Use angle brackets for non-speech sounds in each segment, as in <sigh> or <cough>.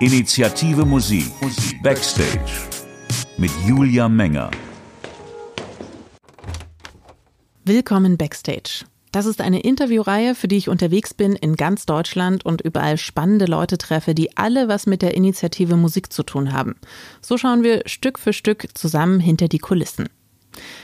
Initiative Musik Backstage mit Julia Menger. Willkommen Backstage. Das ist eine Interviewreihe, für die ich unterwegs bin in ganz Deutschland und überall spannende Leute treffe, die alle was mit der Initiative Musik zu tun haben. So schauen wir Stück für Stück zusammen hinter die Kulissen.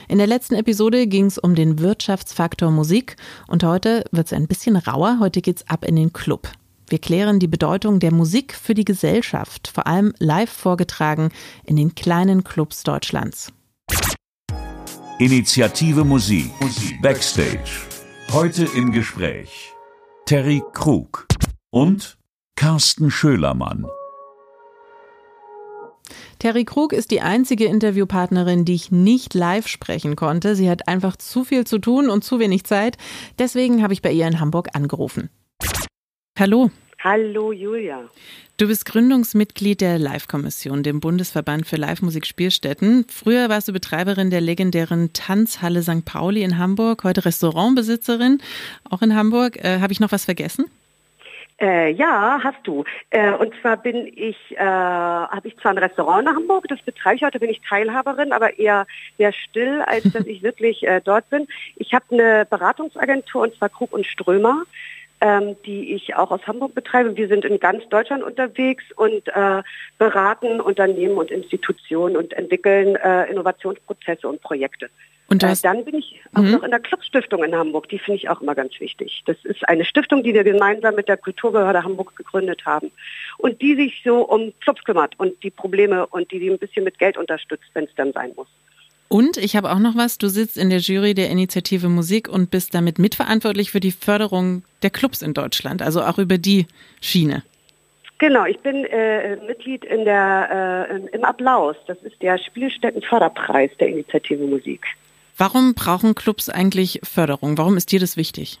In der letzten Episode ging es um den Wirtschaftsfaktor Musik und heute wird es ein bisschen rauer. Heute geht's ab in den Club. Wir klären die Bedeutung der Musik für die Gesellschaft, vor allem live vorgetragen in den kleinen Clubs Deutschlands. Initiative Musik Backstage. Heute im Gespräch Terry Krug und Carsten Schölermann. Terry Krug ist die einzige Interviewpartnerin, die ich nicht live sprechen konnte. Sie hat einfach zu viel zu tun und zu wenig Zeit. Deswegen habe ich bei ihr in Hamburg angerufen. Hallo. Hallo Julia. Du bist Gründungsmitglied der Live-Kommission, dem Bundesverband für Live-Musik Spielstätten. Früher warst du Betreiberin der legendären Tanzhalle St. Pauli in Hamburg, heute Restaurantbesitzerin, auch in Hamburg. Äh, Habe ich noch was vergessen? Äh, ja, hast du. Äh, und zwar bin ich, äh, habe ich zwar ein Restaurant in Hamburg, das betreibe ich heute, bin ich Teilhaberin, aber eher sehr still, als dass <laughs> ich wirklich äh, dort bin. Ich habe eine Beratungsagentur und zwar Krug und Strömer ähm, die ich auch aus Hamburg betreibe. Wir sind in ganz Deutschland unterwegs und äh, beraten Unternehmen und Institutionen und entwickeln äh, Innovationsprozesse und Projekte. Und äh, dann bin ich auch mhm. noch in der Clubstiftung in Hamburg. Die finde ich auch immer ganz wichtig. Das ist eine Stiftung, die wir gemeinsam mit der Kulturbehörde Hamburg gegründet haben und die sich so um Clubs kümmert und die Probleme und die die ein bisschen mit Geld unterstützt, wenn es dann sein muss. Und ich habe auch noch was, du sitzt in der Jury der Initiative Musik und bist damit mitverantwortlich für die Förderung der Clubs in Deutschland, also auch über die Schiene. Genau, ich bin äh, Mitglied in der, äh, im Applaus. Das ist der Spielstättenförderpreis der Initiative Musik. Warum brauchen Clubs eigentlich Förderung? Warum ist dir das wichtig?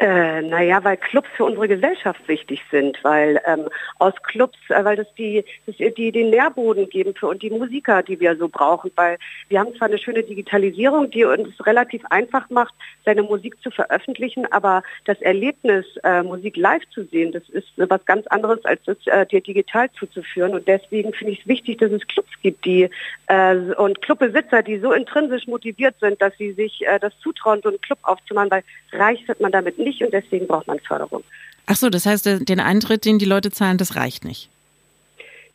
Äh, naja, weil Clubs für unsere Gesellschaft wichtig sind, weil ähm, aus Clubs, äh, weil das die, das die den Nährboden geben für und die Musiker, die wir so brauchen, weil wir haben zwar eine schöne Digitalisierung, die uns relativ einfach macht, seine Musik zu veröffentlichen, aber das Erlebnis, äh, Musik live zu sehen, das ist was ganz anderes, als das äh, dir digital zuzuführen. Und deswegen finde ich es wichtig, dass es Clubs gibt, die äh, und Clubbesitzer, die so intrinsisch motiviert sind, dass sie sich äh, das zutrauen, so einen Club aufzumachen, weil reich wird man damit nicht und deswegen braucht man Förderung. Ach so, das heißt, den Eintritt, den die Leute zahlen, das reicht nicht.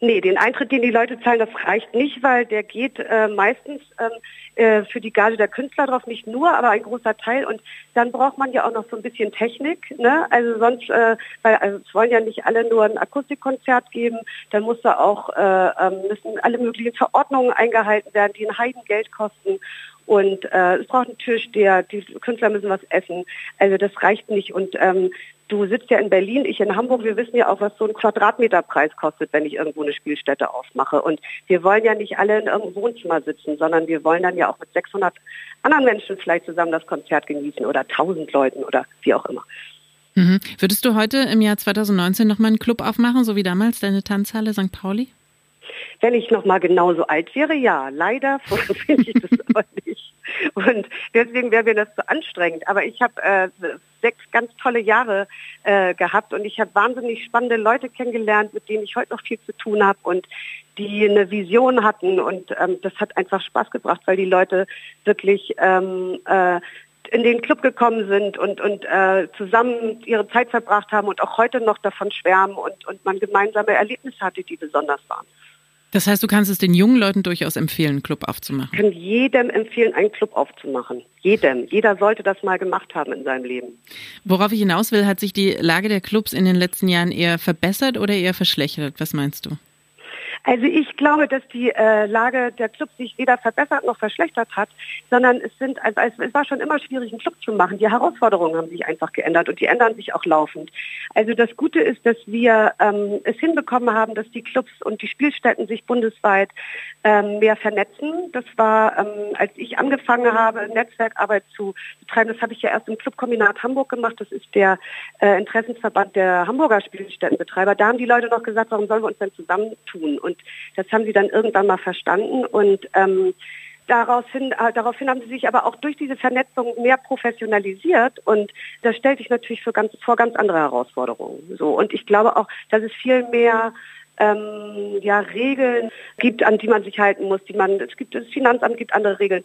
Nee, den Eintritt, den die Leute zahlen, das reicht nicht, weil der geht äh, meistens ähm, äh, für die Gage der Künstler drauf, nicht nur, aber ein großer Teil. Und dann braucht man ja auch noch so ein bisschen Technik. Ne? Also sonst, äh, weil also es wollen ja nicht alle nur ein Akustikkonzert geben, dann muss da auch, äh, ähm, müssen alle möglichen Verordnungen eingehalten werden, die ein Heidengeld kosten. Und äh, es braucht einen der, die Künstler müssen was essen. Also das reicht nicht. Und ähm, du sitzt ja in Berlin, ich in Hamburg, wir wissen ja auch, was so ein Quadratmeterpreis kostet, wenn ich irgendwo eine Spielstätte aufmache. Und wir wollen ja nicht alle in irgendeinem Wohnzimmer sitzen, sondern wir wollen dann ja auch mit 600 anderen Menschen vielleicht zusammen das Konzert genießen oder 1000 Leuten oder wie auch immer. Mhm. Würdest du heute im Jahr 2019 nochmal einen Club aufmachen, so wie damals deine Tanzhalle St. Pauli? Wenn ich noch mal genauso alt wäre, ja. Leider <laughs> finde ich das aber nicht. Und deswegen wäre mir das zu anstrengend. Aber ich habe äh, sechs ganz tolle Jahre äh, gehabt und ich habe wahnsinnig spannende Leute kennengelernt, mit denen ich heute noch viel zu tun habe und die eine Vision hatten. Und ähm, das hat einfach Spaß gebracht, weil die Leute wirklich ähm, äh, in den Club gekommen sind und, und äh, zusammen ihre Zeit verbracht haben und auch heute noch davon schwärmen und, und man gemeinsame Erlebnisse hatte, die besonders waren. Das heißt, du kannst es den jungen Leuten durchaus empfehlen, einen Club aufzumachen. Ich kann jedem empfehlen, einen Club aufzumachen. Jedem. Jeder sollte das mal gemacht haben in seinem Leben. Worauf ich hinaus will, hat sich die Lage der Clubs in den letzten Jahren eher verbessert oder eher verschlechtert? Was meinst du? Also ich glaube, dass die äh, Lage der Clubs sich weder verbessert noch verschlechtert hat, sondern es sind, also es war schon immer schwierig, einen Club zu machen. Die Herausforderungen haben sich einfach geändert und die ändern sich auch laufend. Also das Gute ist, dass wir ähm, es hinbekommen haben, dass die Clubs und die Spielstätten sich bundesweit ähm, mehr vernetzen. Das war, ähm, als ich angefangen habe, Netzwerkarbeit zu betreiben, das habe ich ja erst im Clubkombinat Hamburg gemacht. Das ist der äh, Interessensverband der Hamburger Spielstättenbetreiber. Da haben die Leute noch gesagt, warum sollen wir uns denn zusammentun? Und das haben sie dann irgendwann mal verstanden. Und ähm, Daraufhin, äh, daraufhin haben sie sich aber auch durch diese Vernetzung mehr professionalisiert. Und das stellt sich natürlich für ganz, vor ganz andere Herausforderungen. So. Und ich glaube auch, dass es viel mehr ähm, ja, Regeln gibt, an die man sich halten muss. Die man, es gibt das Finanzamt gibt andere Regeln.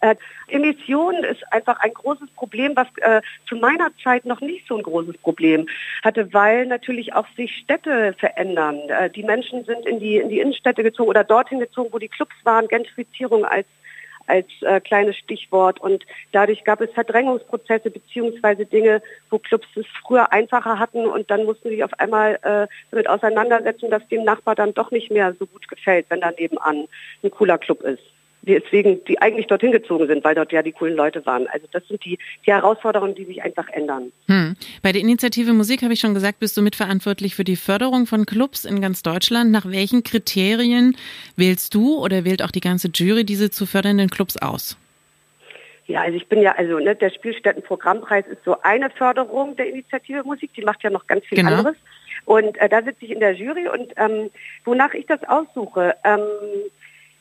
Äh, Emissionen ist einfach ein großes Problem, was äh, zu meiner Zeit noch nicht so ein großes Problem hatte, weil natürlich auch sich Städte verändern. Äh, die Menschen sind in die, in die Innenstädte gezogen oder dorthin gezogen, wo die Clubs waren. Gentrifizierung als als äh, kleines Stichwort. Und dadurch gab es Verdrängungsprozesse beziehungsweise Dinge, wo Clubs es früher einfacher hatten und dann mussten sie sich auf einmal äh, damit auseinandersetzen, dass dem Nachbar dann doch nicht mehr so gut gefällt, wenn da nebenan ein cooler Club ist deswegen die eigentlich dorthin gezogen sind, weil dort ja die coolen Leute waren. Also das sind die, die Herausforderungen, die sich einfach ändern. Hm. Bei der Initiative Musik habe ich schon gesagt, bist du mitverantwortlich für die Förderung von Clubs in ganz Deutschland. Nach welchen Kriterien wählst du oder wählt auch die ganze Jury diese zu fördernden Clubs aus? Ja, also ich bin ja, also ne, der Spielstättenprogrammpreis ist so eine Förderung der Initiative Musik, die macht ja noch ganz viel genau. anderes. Und äh, da sitze ich in der Jury und ähm, wonach ich das aussuche, ähm,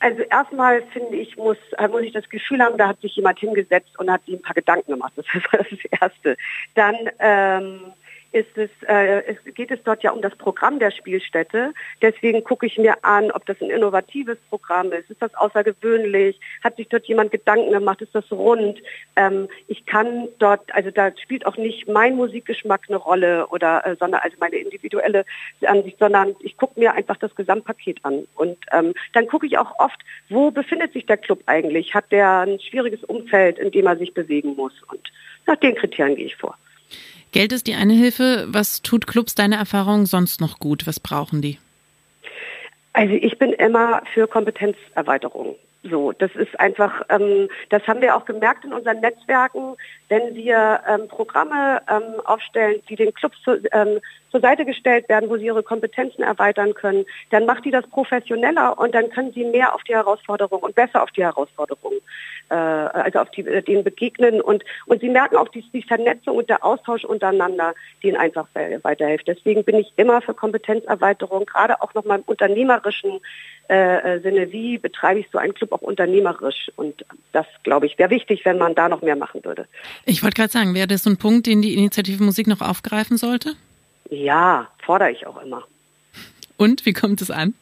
also erstmal finde ich, muss, muss ich das Gefühl haben, da hat sich jemand hingesetzt und hat sich ein paar Gedanken gemacht. Das ist das Erste. Dann ähm, ist es, äh, es geht es dort ja um das Programm der Spielstätte. Deswegen gucke ich mir an, ob das ein innovatives Programm ist. Ist das außergewöhnlich? Hat sich dort jemand Gedanken gemacht? Ist das rund? Ähm, ich kann dort, also da spielt auch nicht mein Musikgeschmack eine Rolle oder äh, sondern also meine individuelle Ansicht, sondern ich gucke mir einfach das Gesamtpaket an. Und ähm, dann gucke ich auch oft, wo befindet sich der Club eigentlich? Hat der ein schwieriges Umfeld, in dem er sich bewegen muss? Und nach den Kriterien gehe ich vor. Geld ist die eine Hilfe. Was tut Clubs deine Erfahrung sonst noch gut? Was brauchen die? Also ich bin immer für Kompetenzerweiterung. So, das ist einfach, ähm, das haben wir auch gemerkt in unseren Netzwerken, wenn wir ähm, Programme ähm, aufstellen, die den Clubs zu, ähm, zur Seite gestellt werden, wo sie ihre Kompetenzen erweitern können, dann macht die das professioneller und dann können sie mehr auf die Herausforderung und besser auf die Herausforderung, äh, also auf die, äh, denen begegnen und, und sie merken auch die, die Vernetzung und der Austausch untereinander, die ihnen einfach weiterhilft. Deswegen bin ich immer für Kompetenzerweiterung, gerade auch nochmal im unternehmerischen äh, äh, Sinne, wie betreibe ich so einen Club auch unternehmerisch. Und das, glaube ich, wäre wichtig, wenn man da noch mehr machen würde. Ich wollte gerade sagen, wäre das so ein Punkt, den die Initiative Musik noch aufgreifen sollte? Ja, fordere ich auch immer. Und wie kommt es an?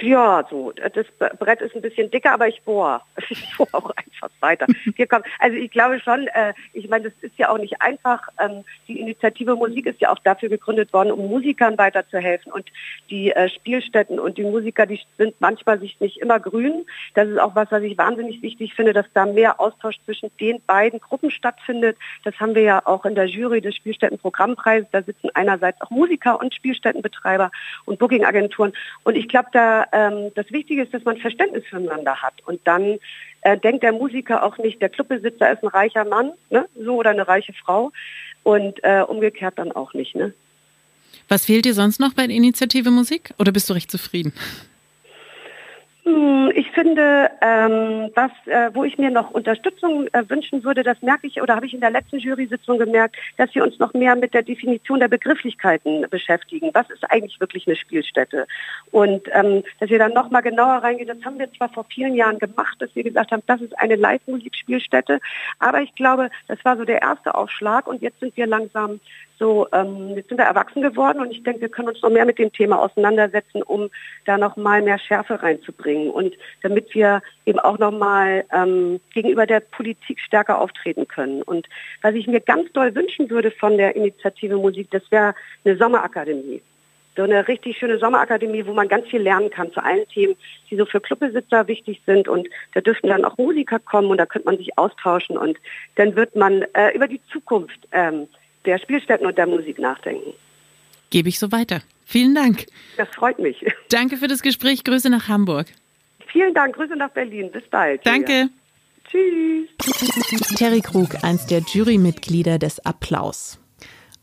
Ja, so, das Brett ist ein bisschen dicker, aber ich bohre. <laughs> Ich bohre auch einfach weiter. Wir kommen, also ich glaube schon, äh, ich meine, das ist ja auch nicht einfach. Ähm, die Initiative Musik ist ja auch dafür gegründet worden, um Musikern weiterzuhelfen. Und die äh, Spielstätten und die Musiker, die sind manchmal sich nicht immer grün. Das ist auch was, was ich wahnsinnig wichtig finde, dass da mehr Austausch zwischen den beiden Gruppen stattfindet. Das haben wir ja auch in der Jury des Spielstättenprogrammpreises. Da sitzen einerseits auch Musiker und Spielstättenbetreiber und Bookingagenturen. Und ich glaube, da ähm, das Wichtige ist, dass man Verständnis füreinander hat. Und dann äh, denkt der Musiker auch nicht, der Clubbesitzer ist ein reicher Mann, ne? so oder eine reiche Frau. Und äh, umgekehrt dann auch nicht. Ne? Was fehlt dir sonst noch bei der Initiative Musik? Oder bist du recht zufrieden? Hm, ich finde, ähm, was, äh, wo ich mir noch Unterstützung äh, wünschen würde, das merke ich oder habe ich in der letzten Jury-Sitzung gemerkt, dass wir uns noch mehr mit der Definition der Begrifflichkeiten beschäftigen. Was ist eigentlich wirklich eine Spielstätte? Und ähm, dass wir dann noch mal genauer reingehen, das haben wir zwar vor vielen Jahren gemacht, dass wir gesagt haben, das ist eine Live-Musikspielstätte, aber ich glaube, das war so der erste Aufschlag und jetzt sind wir langsam so, ähm, jetzt sind wir erwachsen geworden und ich denke, wir können uns noch mehr mit dem Thema auseinandersetzen, um da noch mal mehr Schärfe reinzubringen und damit wir eben auch noch mal ähm, gegenüber der Politik stärker auftreten können. Und was ich mir ganz doll wünschen würde von der Initiative Musik, das wäre eine Sommerakademie. So eine richtig schöne Sommerakademie, wo man ganz viel lernen kann zu allen Themen, die so für Clubbesitzer wichtig sind. Und da dürften dann auch Musiker kommen und da könnte man sich austauschen und dann wird man äh, über die Zukunft ähm, der Spielstätten und der Musik nachdenken. Gebe ich so weiter. Vielen Dank. Das freut mich. Danke für das Gespräch. Grüße nach Hamburg. Vielen Dank. Grüße nach Berlin. Bis bald. Danke. Tschüss. Terry Krug, eins der Jurymitglieder des Applaus.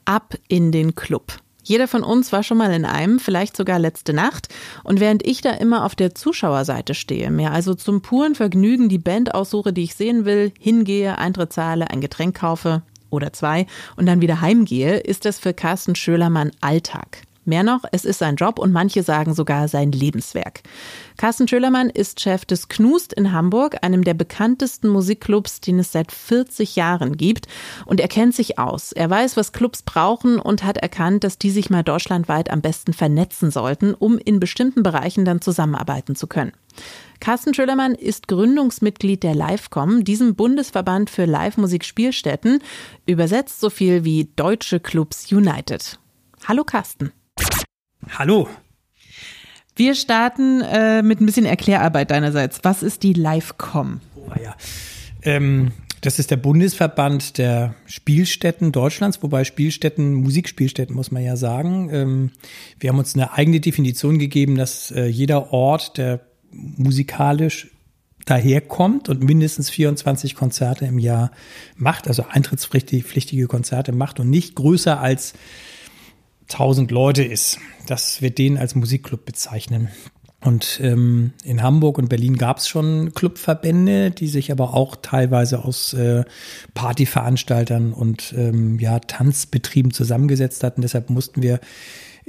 Ab in den Club. Jeder von uns war schon mal in einem, vielleicht sogar letzte Nacht. Und während ich da immer auf der Zuschauerseite stehe, mir also zum puren Vergnügen die Band aussuche, die ich sehen will, hingehe, Eintritt zahle, ein Getränk kaufe, oder zwei und dann wieder heimgehe, ist das für Carsten Schölermann Alltag. Mehr noch, es ist sein Job und manche sagen sogar sein Lebenswerk. Carsten Schölermann ist Chef des Knust in Hamburg, einem der bekanntesten Musikclubs, den es seit 40 Jahren gibt. Und er kennt sich aus. Er weiß, was Clubs brauchen und hat erkannt, dass die sich mal deutschlandweit am besten vernetzen sollten, um in bestimmten Bereichen dann zusammenarbeiten zu können. Carsten Schölermann ist Gründungsmitglied der Livecom, diesem Bundesverband für Live-Musik-Spielstätten, übersetzt so viel wie Deutsche Clubs United. Hallo Carsten. Hallo. Wir starten äh, mit ein bisschen Erklärarbeit deinerseits. Was ist die Livecom? Oh, ja. Ähm, das ist der Bundesverband der Spielstätten Deutschlands, wobei Spielstätten, Musikspielstätten muss man ja sagen. Ähm, wir haben uns eine eigene Definition gegeben, dass äh, jeder Ort, der musikalisch daherkommt und mindestens 24 Konzerte im Jahr macht, also eintrittspflichtige Konzerte macht und nicht größer als 1000 Leute ist. Das wird den als Musikclub bezeichnen. Und ähm, in Hamburg und Berlin gab es schon Clubverbände, die sich aber auch teilweise aus äh, Partyveranstaltern und ähm, ja, Tanzbetrieben zusammengesetzt hatten. Deshalb mussten wir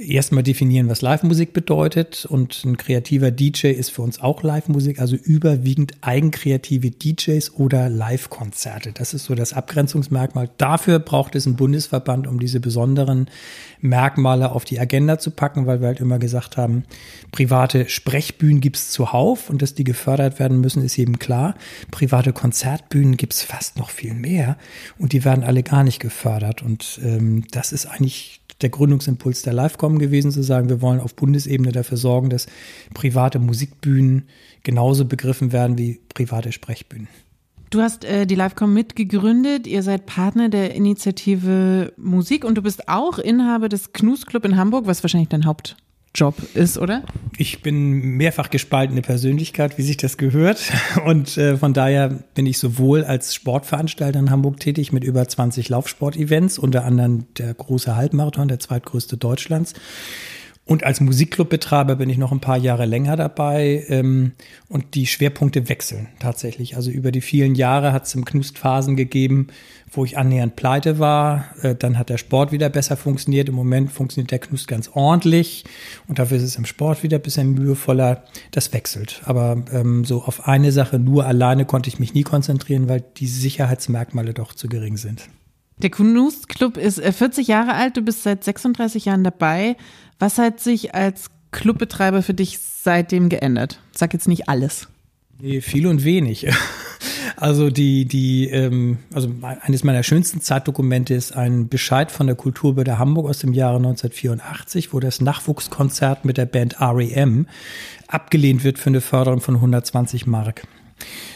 erstmal definieren, was Live-Musik bedeutet. Und ein kreativer DJ ist für uns auch Live-Musik, also überwiegend eigenkreative DJs oder Live-Konzerte. Das ist so das Abgrenzungsmerkmal. Dafür braucht es einen Bundesverband, um diese besonderen Merkmale auf die Agenda zu packen, weil wir halt immer gesagt haben, private Sprechbühnen gibt's zuhauf und dass die gefördert werden müssen, ist eben klar. Private Konzertbühnen gibt's fast noch viel mehr und die werden alle gar nicht gefördert. Und ähm, das ist eigentlich der Gründungsimpuls der Livecom gewesen, zu sagen, wir wollen auf Bundesebene dafür sorgen, dass private Musikbühnen genauso begriffen werden wie private Sprechbühnen. Du hast äh, die Livecom mitgegründet, ihr seid Partner der Initiative Musik und du bist auch Inhaber des Knus Club in Hamburg, was wahrscheinlich dein Haupt Job ist, oder? Ich bin mehrfach gespaltene Persönlichkeit, wie sich das gehört. Und äh, von daher bin ich sowohl als Sportveranstalter in Hamburg tätig mit über 20 Laufsportevents, unter anderem der große Halbmarathon, der zweitgrößte Deutschlands. Und als Musikclubbetreiber bin ich noch ein paar Jahre länger dabei ähm, und die Schwerpunkte wechseln tatsächlich. Also über die vielen Jahre hat es im Knust Phasen gegeben, wo ich annähernd pleite war. Äh, dann hat der Sport wieder besser funktioniert. Im Moment funktioniert der Knust ganz ordentlich und dafür ist es im Sport wieder ein bisschen mühevoller. Das wechselt. Aber ähm, so auf eine Sache nur alleine konnte ich mich nie konzentrieren, weil die Sicherheitsmerkmale doch zu gering sind. Der Knust Club ist 40 äh, Jahre alt, du bist seit 36 Jahren dabei. Was hat sich als Clubbetreiber für dich seitdem geändert? Sag jetzt nicht alles. Nee, viel und wenig. <laughs> Also die, die, ähm, also eines meiner schönsten Zeitdokumente ist ein Bescheid von der Kulturbehörde Hamburg aus dem Jahre 1984, wo das Nachwuchskonzert mit der Band REM abgelehnt wird für eine Förderung von 120 Mark.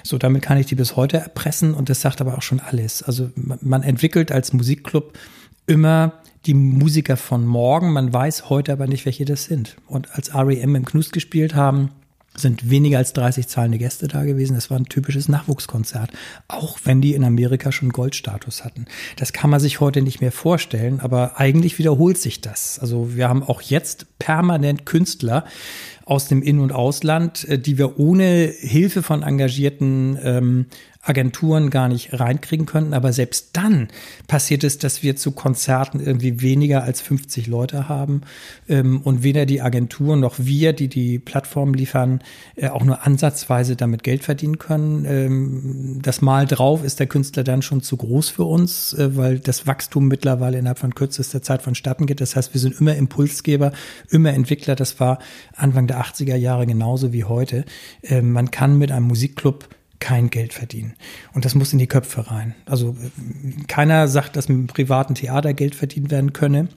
So, damit kann ich die bis heute erpressen und das sagt aber auch schon alles. Also man entwickelt als Musikclub immer die Musiker von morgen. Man weiß heute aber nicht, welche das sind. Und als REM im Knust gespielt haben, sind weniger als 30 zahlende Gäste da gewesen. Das war ein typisches Nachwuchskonzert, auch wenn die in Amerika schon Goldstatus hatten. Das kann man sich heute nicht mehr vorstellen, aber eigentlich wiederholt sich das. Also wir haben auch jetzt permanent Künstler aus dem In- und Ausland, äh, die wir ohne Hilfe von engagierten ähm, Agenturen gar nicht reinkriegen könnten. Aber selbst dann passiert es, dass wir zu Konzerten irgendwie weniger als 50 Leute haben ähm, und weder die Agenturen noch wir, die die Plattform liefern, äh, auch nur ansatzweise damit Geld verdienen können. Ähm, das Mal drauf ist der Künstler dann schon zu groß für uns, äh, weil das Wachstum mittlerweile innerhalb von kürzester Zeit vonstatten geht. Das heißt, wir sind immer Impulsgeber, immer Entwickler. Das war Anfang der 80er Jahre genauso wie heute. Äh, man kann mit einem Musikclub kein Geld verdienen. Und das muss in die Köpfe rein. Also keiner sagt, dass mit einem privaten Theater Geld verdient werden könne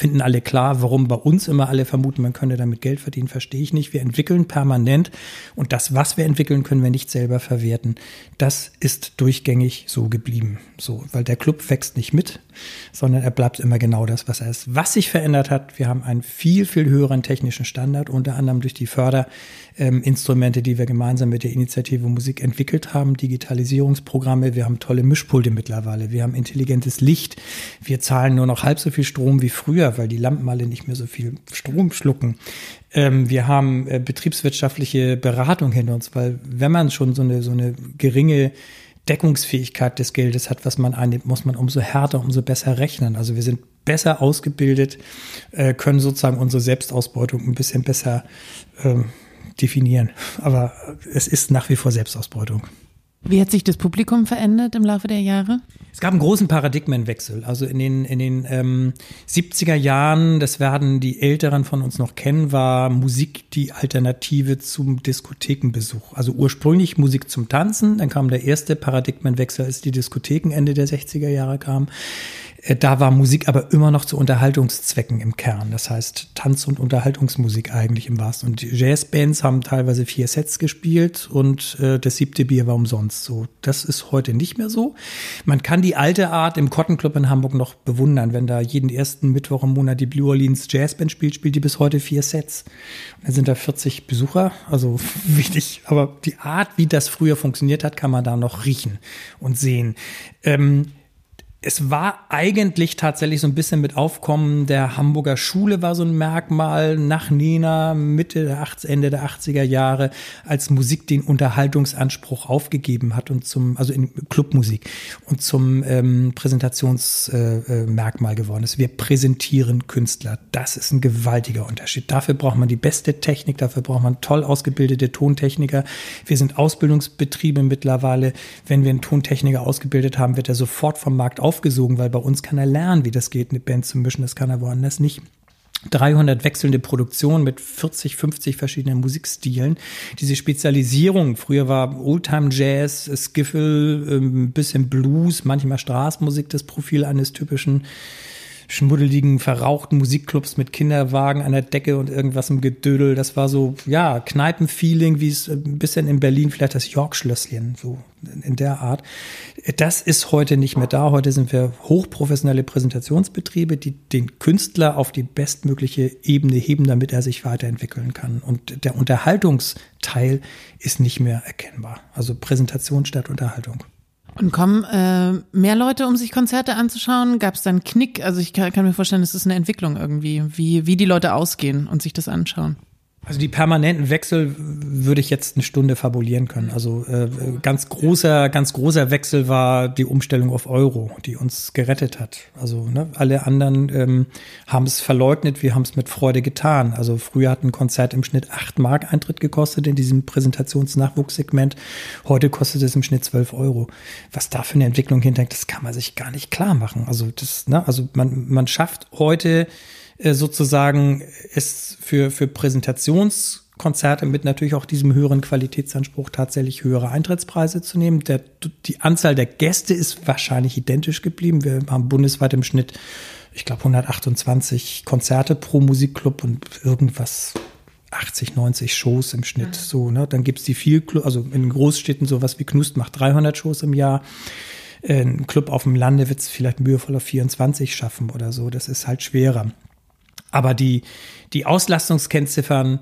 finden alle klar, warum bei uns immer alle vermuten, man könne damit Geld verdienen, verstehe ich nicht. Wir entwickeln permanent und das, was wir entwickeln, können wir nicht selber verwerten. Das ist durchgängig so geblieben. So, weil der Club wächst nicht mit, sondern er bleibt immer genau das, was er ist. Was sich verändert hat, wir haben einen viel, viel höheren technischen Standard, unter anderem durch die Förderinstrumente, die wir gemeinsam mit der Initiative Musik entwickelt haben, Digitalisierungsprogramme, wir haben tolle Mischpulte mittlerweile, wir haben intelligentes Licht, wir zahlen nur noch halb so viel Strom wie früher früher, weil die Lampen alle nicht mehr so viel Strom schlucken. Ähm, wir haben äh, betriebswirtschaftliche Beratung hinter uns, weil wenn man schon so eine, so eine geringe Deckungsfähigkeit des Geldes hat, was man einnimmt, muss man umso härter, umso besser rechnen. Also wir sind besser ausgebildet, äh, können sozusagen unsere Selbstausbeutung ein bisschen besser ähm, definieren. Aber es ist nach wie vor Selbstausbeutung. Wie hat sich das Publikum verändert im Laufe der Jahre? Es gab einen großen Paradigmenwechsel. Also in den, in den ähm, 70er Jahren, das werden die Älteren von uns noch kennen, war Musik die Alternative zum Diskothekenbesuch. Also ursprünglich Musik zum Tanzen, dann kam der erste Paradigmenwechsel, als die Diskotheken Ende der 60er Jahre kamen. Äh, da war Musik aber immer noch zu Unterhaltungszwecken im Kern. Das heißt Tanz- und Unterhaltungsmusik eigentlich im wahrsten. Und Jazzbands haben teilweise vier Sets gespielt und äh, das siebte Bier war umsonst. So, das ist heute nicht mehr so. Man kann die alte Art im Cotton Club in Hamburg noch bewundern. Wenn da jeden ersten Mittwoch im Monat die Blue Orleans Jazzband spielt, spielt die bis heute vier Sets. Und dann sind da 40 Besucher, also <laughs> wichtig. Aber die Art, wie das früher funktioniert hat, kann man da noch riechen und sehen. Ähm, es war eigentlich tatsächlich so ein bisschen mit Aufkommen der Hamburger Schule war so ein Merkmal nach Nena Mitte der 80, Ende der 80er Jahre, als Musik den Unterhaltungsanspruch aufgegeben hat und zum, also in Clubmusik und zum ähm, Präsentationsmerkmal äh, äh, geworden ist. Wir präsentieren Künstler. Das ist ein gewaltiger Unterschied. Dafür braucht man die beste Technik, dafür braucht man toll ausgebildete Tontechniker. Wir sind Ausbildungsbetriebe mittlerweile. Wenn wir einen Tontechniker ausgebildet haben, wird er sofort vom Markt aufgesogen, weil bei uns kann er lernen, wie das geht, eine Band zu mischen. Das kann er woanders nicht. 300 wechselnde Produktionen mit 40, 50 verschiedenen Musikstilen. Diese Spezialisierung, früher war Oldtime Jazz, Skiffle, ein ähm, bisschen Blues, manchmal Straßmusik, das Profil eines typischen schmuddeligen, verrauchten Musikclubs mit Kinderwagen an der Decke und irgendwas im Gedödel. Das war so, ja, Kneipenfeeling, wie es ein bisschen in Berlin vielleicht das York-Schlösschen, so in der Art. Das ist heute nicht mehr da. Heute sind wir hochprofessionelle Präsentationsbetriebe, die den Künstler auf die bestmögliche Ebene heben, damit er sich weiterentwickeln kann. Und der Unterhaltungsteil ist nicht mehr erkennbar. Also Präsentation statt Unterhaltung. Und kommen äh, mehr Leute, um sich Konzerte anzuschauen? Gab es dann Knick? Also ich kann, kann mir vorstellen, es ist eine Entwicklung irgendwie, wie, wie die Leute ausgehen und sich das anschauen. Also die permanenten Wechsel würde ich jetzt eine Stunde fabulieren können. Also äh, ganz großer, ganz großer Wechsel war die Umstellung auf Euro, die uns gerettet hat. Also ne, alle anderen ähm, haben es verleugnet, wir haben es mit Freude getan. Also früher hat ein Konzert im Schnitt acht Mark Eintritt gekostet in diesem Präsentationsnachwuchssegment. Heute kostet es im Schnitt zwölf Euro. Was da für eine Entwicklung hinterhängt, das kann man sich gar nicht klar machen. Also das, ne, also man, man schafft heute sozusagen es für, für Präsentationskonzerte mit natürlich auch diesem höheren Qualitätsanspruch tatsächlich höhere Eintrittspreise zu nehmen. Der, die Anzahl der Gäste ist wahrscheinlich identisch geblieben. Wir haben bundesweit im Schnitt, ich glaube, 128 Konzerte pro Musikclub und irgendwas 80, 90 Shows im Schnitt. Mhm. So, ne? Dann gibt's die viel, also in Großstädten sowas wie Knust macht 300 Shows im Jahr. Ein Club auf dem Lande wird es vielleicht mühevoller 24 schaffen oder so. Das ist halt schwerer. Aber die, die Auslastungskennziffern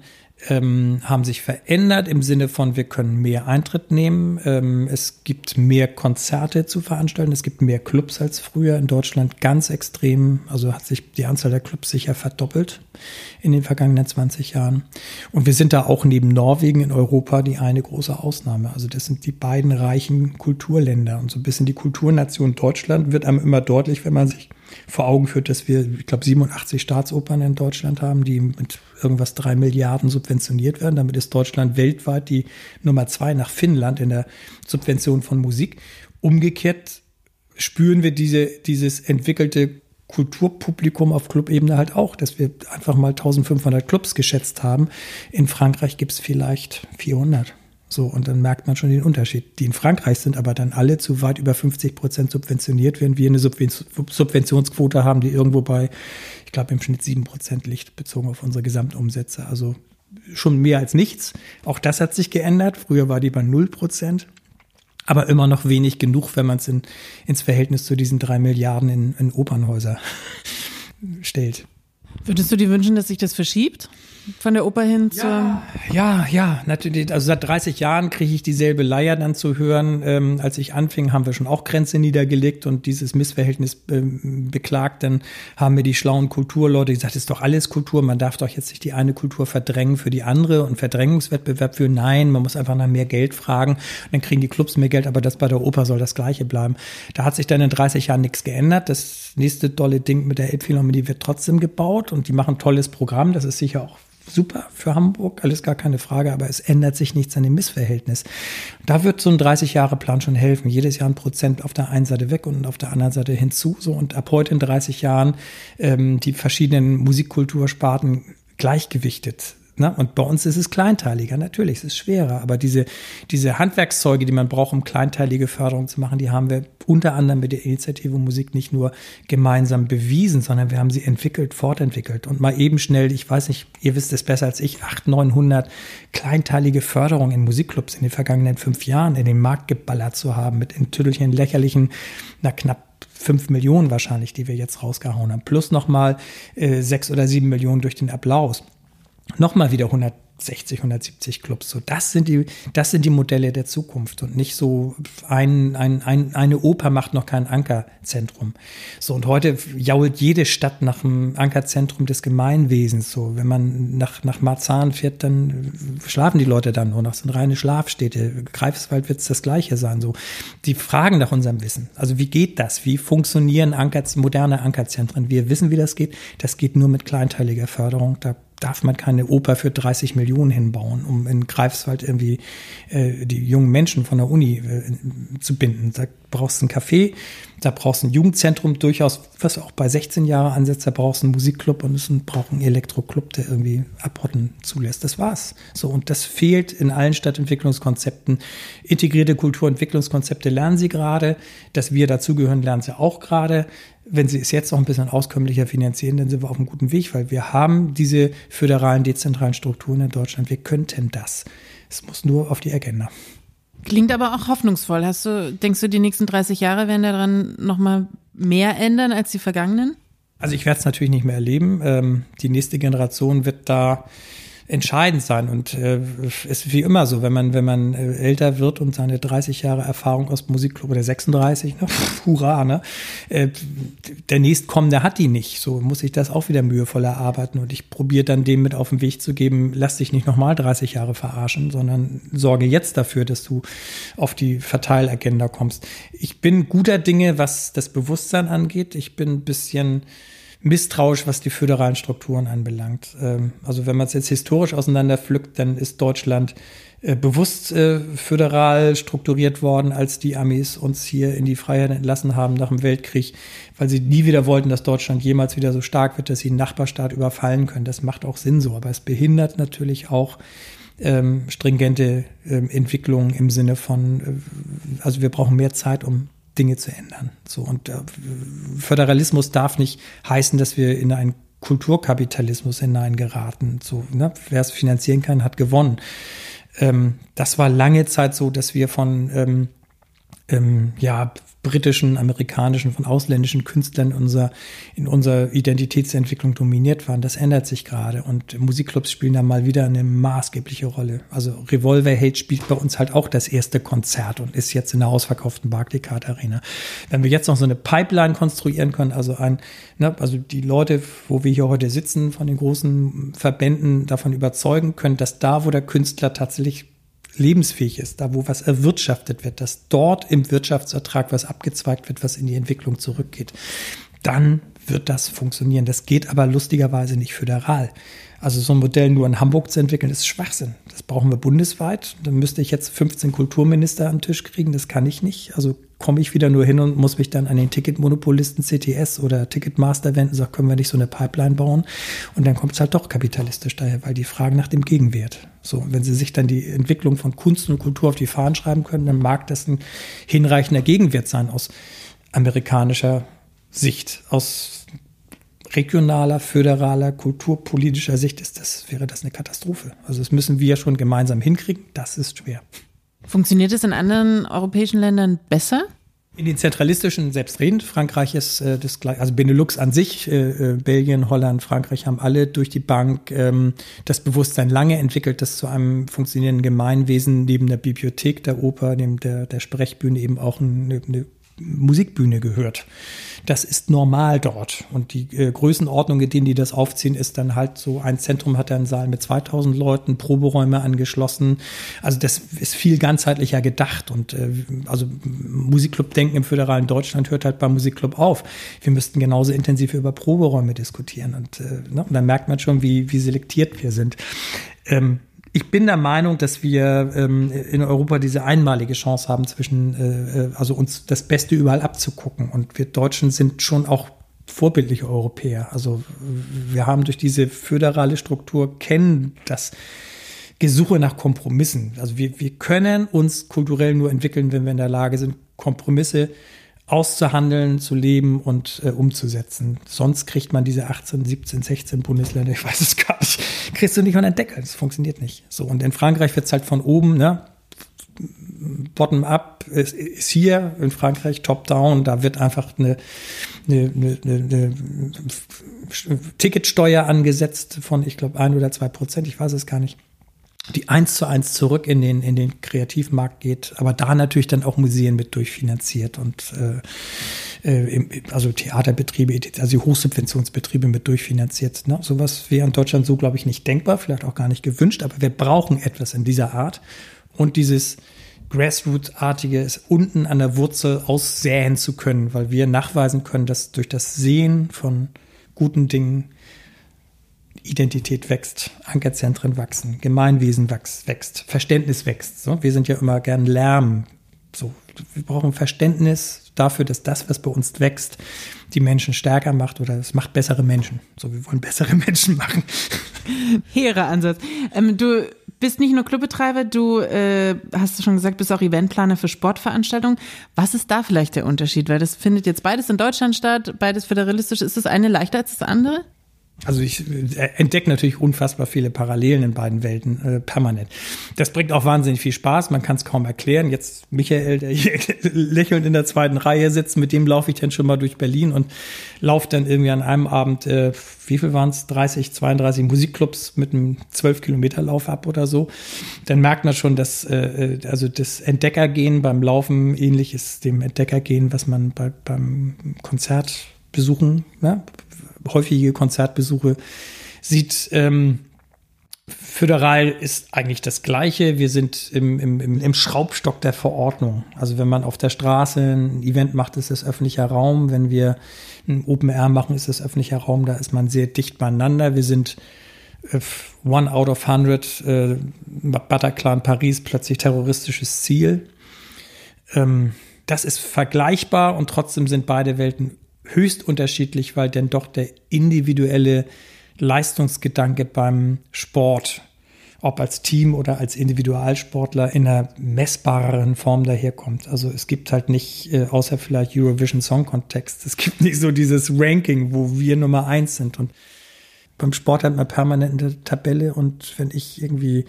ähm, haben sich verändert im Sinne von, wir können mehr Eintritt nehmen. Ähm, es gibt mehr Konzerte zu veranstalten. Es gibt mehr Clubs als früher in Deutschland. Ganz extrem. Also hat sich die Anzahl der Clubs sicher verdoppelt in den vergangenen 20 Jahren. Und wir sind da auch neben Norwegen in Europa die eine große Ausnahme. Also das sind die beiden reichen Kulturländer. Und so ein bisschen die Kulturnation Deutschland wird einem immer deutlich, wenn man sich vor Augen führt, dass wir, ich glaube, 87 Staatsopern in Deutschland haben, die mit irgendwas drei Milliarden subventioniert werden. Damit ist Deutschland weltweit die Nummer zwei nach Finnland in der Subvention von Musik. Umgekehrt spüren wir diese, dieses entwickelte Kulturpublikum auf Clubebene halt auch, dass wir einfach mal 1500 Clubs geschätzt haben. In Frankreich gibt es vielleicht 400. So, und dann merkt man schon den Unterschied. Die in Frankreich sind aber dann alle zu weit über 50 Prozent subventioniert, während wir eine Subventionsquote haben, die irgendwo bei, ich glaube, im Schnitt sieben Prozent liegt, bezogen auf unsere Gesamtumsätze. Also schon mehr als nichts. Auch das hat sich geändert. Früher war die bei null Prozent. Aber immer noch wenig genug, wenn man es in, ins Verhältnis zu diesen drei Milliarden in, in Opernhäuser <laughs> stellt. Würdest du dir wünschen, dass sich das verschiebt? Von der Oper hin zur. Ja, ja, ja, natürlich. Also seit 30 Jahren kriege ich dieselbe Leier dann zu hören. Ähm, als ich anfing, haben wir schon auch Grenze niedergelegt und dieses Missverhältnis ähm, beklagt. Dann haben mir die schlauen Kulturleute gesagt, es ist doch alles Kultur. Man darf doch jetzt nicht die eine Kultur verdrängen für die andere und Verdrängungswettbewerb für nein. Man muss einfach nach mehr Geld fragen. Und dann kriegen die Clubs mehr Geld, aber das bei der Oper soll das Gleiche bleiben. Da hat sich dann in 30 Jahren nichts geändert. Das nächste tolle Ding mit der Elbphilharmonie wird trotzdem gebaut und die machen ein tolles Programm. Das ist sicher auch super für Hamburg, alles gar keine Frage, aber es ändert sich nichts an dem Missverhältnis. Da wird so ein 30-Jahre-Plan schon helfen. Jedes Jahr ein Prozent auf der einen Seite weg und auf der anderen Seite hinzu. So und ab heute in 30 Jahren ähm, die verschiedenen Musikkultursparten gleichgewichtet Ne? Und bei uns ist es kleinteiliger, natürlich, es ist schwerer. Aber diese, diese Handwerkszeuge, die man braucht, um kleinteilige Förderung zu machen, die haben wir unter anderem mit der Initiative Musik nicht nur gemeinsam bewiesen, sondern wir haben sie entwickelt, fortentwickelt. Und mal eben schnell, ich weiß nicht, ihr wisst es besser als ich, 800, 900 kleinteilige Förderungen in Musikclubs in den vergangenen fünf Jahren in den Markt geballert zu haben, mit in Tüttelchen lächerlichen, na knapp fünf Millionen wahrscheinlich, die wir jetzt rausgehauen haben. Plus nochmal äh, sechs oder sieben Millionen durch den Applaus nochmal wieder 160, 170 Clubs. So, das sind die, das sind die Modelle der Zukunft und nicht so ein, ein, ein, eine Oper macht noch kein Ankerzentrum. So, und heute jault jede Stadt nach einem Ankerzentrum des Gemeinwesens. So, wenn man nach, nach Marzahn fährt, dann schlafen die Leute dann nur noch. Das sind reine Schlafstädte. Greifswald wird es das Gleiche sein. So, die fragen nach unserem Wissen. Also, wie geht das? Wie funktionieren Anker, moderne Ankerzentren? Wir wissen, wie das geht. Das geht nur mit kleinteiliger Förderung. Da darf man keine Oper für 30 Millionen hinbauen, um in Greifswald irgendwie äh, die jungen Menschen von der Uni äh, zu binden. Da brauchst du ein Café, da brauchst du ein Jugendzentrum durchaus, was auch bei 16 Jahren ansetzt, da brauchst du einen Musikclub und es braucht einen Elektroclub, der irgendwie Abrotten zulässt. Das war's. So, und das fehlt in allen Stadtentwicklungskonzepten. Integrierte Kulturentwicklungskonzepte lernen sie gerade, dass wir dazugehören, lernen sie auch gerade wenn sie es jetzt noch ein bisschen auskömmlicher finanzieren, dann sind wir auf einem guten Weg, weil wir haben diese föderalen, dezentralen Strukturen in Deutschland. Wir könnten das. Es muss nur auf die Agenda. Klingt aber auch hoffnungsvoll. Hast du, denkst du, die nächsten 30 Jahre werden daran nochmal mehr ändern als die vergangenen? Also ich werde es natürlich nicht mehr erleben. Ähm, die nächste Generation wird da entscheidend sein. Und äh, ist wie immer so, wenn man, wenn man äh, älter wird und seine 30 Jahre Erfahrung aus Musikclub oder 36, ne? <laughs> hurra, ne? Äh, der nächstkommende hat die nicht. So muss ich das auch wieder mühevoll erarbeiten. Und ich probiere dann dem mit auf den Weg zu geben, lass dich nicht nochmal 30 Jahre verarschen, sondern sorge jetzt dafür, dass du auf die Verteilagenda kommst. Ich bin guter Dinge, was das Bewusstsein angeht. Ich bin ein bisschen misstrauisch, was die föderalen Strukturen anbelangt. Ähm, also wenn man es jetzt historisch auseinanderpflückt, dann ist Deutschland äh, bewusst äh, föderal strukturiert worden, als die Amis uns hier in die Freiheit entlassen haben nach dem Weltkrieg, weil sie nie wieder wollten, dass Deutschland jemals wieder so stark wird, dass sie einen Nachbarstaat überfallen können. Das macht auch Sinn so, aber es behindert natürlich auch ähm, stringente ähm, Entwicklungen im Sinne von, äh, also wir brauchen mehr Zeit, um Dinge zu ändern. So und äh, Föderalismus darf nicht heißen, dass wir in einen Kulturkapitalismus hineingeraten. So, ne? wer es finanzieren kann, hat gewonnen. Ähm, das war lange Zeit so, dass wir von ähm, ähm, ja, britischen, amerikanischen, von ausländischen Künstlern in unserer, in unserer Identitätsentwicklung dominiert waren. Das ändert sich gerade und Musikclubs spielen da mal wieder eine maßgebliche Rolle. Also Revolver Hate spielt bei uns halt auch das erste Konzert und ist jetzt in der ausverkauften Barclaycard Arena. Wenn wir jetzt noch so eine Pipeline konstruieren können, also ein, ne, also die Leute, wo wir hier heute sitzen, von den großen Verbänden davon überzeugen können, dass da, wo der Künstler tatsächlich lebensfähig ist, da wo was erwirtschaftet wird, dass dort im Wirtschaftsertrag was abgezweigt wird, was in die Entwicklung zurückgeht, dann wird das funktionieren. Das geht aber lustigerweise nicht föderal. Also so ein Modell nur in Hamburg zu entwickeln, ist Schwachsinn. Das brauchen wir bundesweit. Dann müsste ich jetzt 15 Kulturminister am Tisch kriegen. Das kann ich nicht. Also komme ich wieder nur hin und muss mich dann an den Ticketmonopolisten CTS oder Ticketmaster wenden, sagt, können wir nicht so eine Pipeline bauen? Und dann kommt es halt doch kapitalistisch daher, weil die fragen nach dem Gegenwert. So, wenn sie sich dann die Entwicklung von Kunst und Kultur auf die Fahnen schreiben können, dann mag das ein hinreichender Gegenwert sein aus amerikanischer Sicht, aus regionaler, föderaler, kulturpolitischer Sicht ist das, wäre das eine Katastrophe. Also das müssen wir schon gemeinsam hinkriegen. Das ist schwer. Funktioniert es in anderen europäischen Ländern besser? In den zentralistischen selbstredend, Frankreich ist äh, das gleiche, also Benelux an sich, äh, äh, Belgien, Holland, Frankreich haben alle durch die Bank ähm, das Bewusstsein lange entwickelt, dass zu einem funktionierenden Gemeinwesen neben der Bibliothek, der Oper, neben der, der Sprechbühne eben auch eine, eine Musikbühne gehört. Das ist normal dort. Und die äh, Größenordnung, in denen die das aufziehen, ist dann halt so, ein Zentrum hat einen Saal mit 2000 Leuten, Proberäume angeschlossen. Also das ist viel ganzheitlicher gedacht. Und äh, also Musikclub-Denken im föderalen Deutschland hört halt beim Musikclub auf. Wir müssten genauso intensiv über Proberäume diskutieren. Und, äh, ne? und dann merkt man schon, wie, wie selektiert wir sind. Ähm, ich bin der Meinung, dass wir ähm, in Europa diese einmalige Chance haben, zwischen, äh, äh, also uns das Beste überall abzugucken. Und wir Deutschen sind schon auch vorbildliche Europäer. Also wir haben durch diese föderale Struktur kennen das Gesuche nach Kompromissen. Also wir, wir können uns kulturell nur entwickeln, wenn wir in der Lage sind, Kompromisse auszuhandeln, zu leben und äh, umzusetzen. Sonst kriegt man diese 18, 17, 16 Bundesländer, ich weiß es gar nicht, kriegst du nicht von Entdecker. Das funktioniert nicht. So, und in Frankreich wird es halt von oben, ne? Bottom-up ist, ist, hier in Frankreich top-down. Da wird einfach eine, eine, eine, eine Ticketsteuer angesetzt von, ich glaube, ein oder zwei Prozent. Ich weiß es gar nicht die eins zu eins zurück in den, in den Kreativmarkt geht, aber da natürlich dann auch Museen mit durchfinanziert und äh, äh, also Theaterbetriebe, also Hochsubventionsbetriebe mit durchfinanziert. Ne? Sowas wäre in Deutschland so, glaube ich, nicht denkbar, vielleicht auch gar nicht gewünscht, aber wir brauchen etwas in dieser Art. Und dieses Grassroot-artige ist unten an der Wurzel aussäen zu können, weil wir nachweisen können, dass durch das Sehen von guten Dingen Identität wächst, Ankerzentren wachsen, Gemeinwesen wächst, Verständnis wächst. So, wir sind ja immer gern Lärm. So, wir brauchen Verständnis dafür, dass das, was bei uns wächst, die Menschen stärker macht oder es macht bessere Menschen. So, wir wollen bessere <laughs> Menschen machen. Hehrer Ansatz. Ähm, du bist nicht nur Clubbetreiber, du äh, hast schon gesagt, bist auch Eventplaner für Sportveranstaltungen. Was ist da vielleicht der Unterschied? Weil das findet jetzt beides in Deutschland statt, beides föderalistisch. Ist das eine leichter als das andere? Also ich äh, entdecke natürlich unfassbar viele Parallelen in beiden Welten äh, permanent. Das bringt auch wahnsinnig viel Spaß. Man kann es kaum erklären. Jetzt Michael, der hier <laughs> lächelnd in der zweiten Reihe sitzt, mit dem laufe ich dann schon mal durch Berlin und laufe dann irgendwie an einem Abend, äh, wie viel waren es, 30, 32 Musikclubs mit einem 12 Kilometer Lauf ab oder so. Dann merkt man schon, dass äh, äh, also das Entdeckergehen beim Laufen ähnlich ist dem Entdeckergehen, was man bei, beim Konzert besuchen, ne? Häufige Konzertbesuche sieht. Ähm, Föderal ist eigentlich das Gleiche. Wir sind im, im, im Schraubstock der Verordnung. Also wenn man auf der Straße ein Event macht, ist es öffentlicher Raum. Wenn wir ein Open Air machen, ist es öffentlicher Raum. Da ist man sehr dicht beieinander. Wir sind äh, one out of hundred, äh, Bataclan Paris, plötzlich terroristisches Ziel. Ähm, das ist vergleichbar und trotzdem sind beide Welten höchst unterschiedlich, weil denn doch der individuelle Leistungsgedanke beim Sport, ob als Team oder als Individualsportler, in einer messbareren Form daherkommt. Also es gibt halt nicht, äh, außer vielleicht Eurovision Song Context, es gibt nicht so dieses Ranking, wo wir Nummer eins sind. Und beim Sport hat man permanent eine Tabelle und wenn ich irgendwie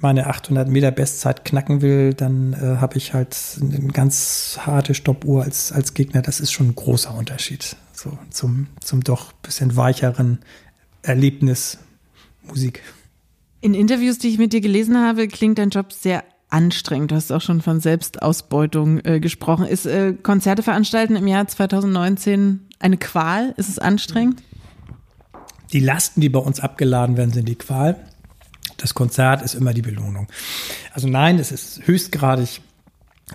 meine 800 Meter Bestzeit knacken will, dann äh, habe ich halt eine ganz harte Stoppuhr als, als Gegner. Das ist schon ein großer Unterschied so zum, zum doch bisschen weicheren Erlebnis Musik. In Interviews, die ich mit dir gelesen habe, klingt dein Job sehr anstrengend. Du hast auch schon von Selbstausbeutung äh, gesprochen. Ist äh, Konzerte veranstalten im Jahr 2019 eine Qual? Ist es anstrengend? Die Lasten, die bei uns abgeladen werden, sind die Qual. Das Konzert ist immer die Belohnung. Also nein, es ist höchstgradig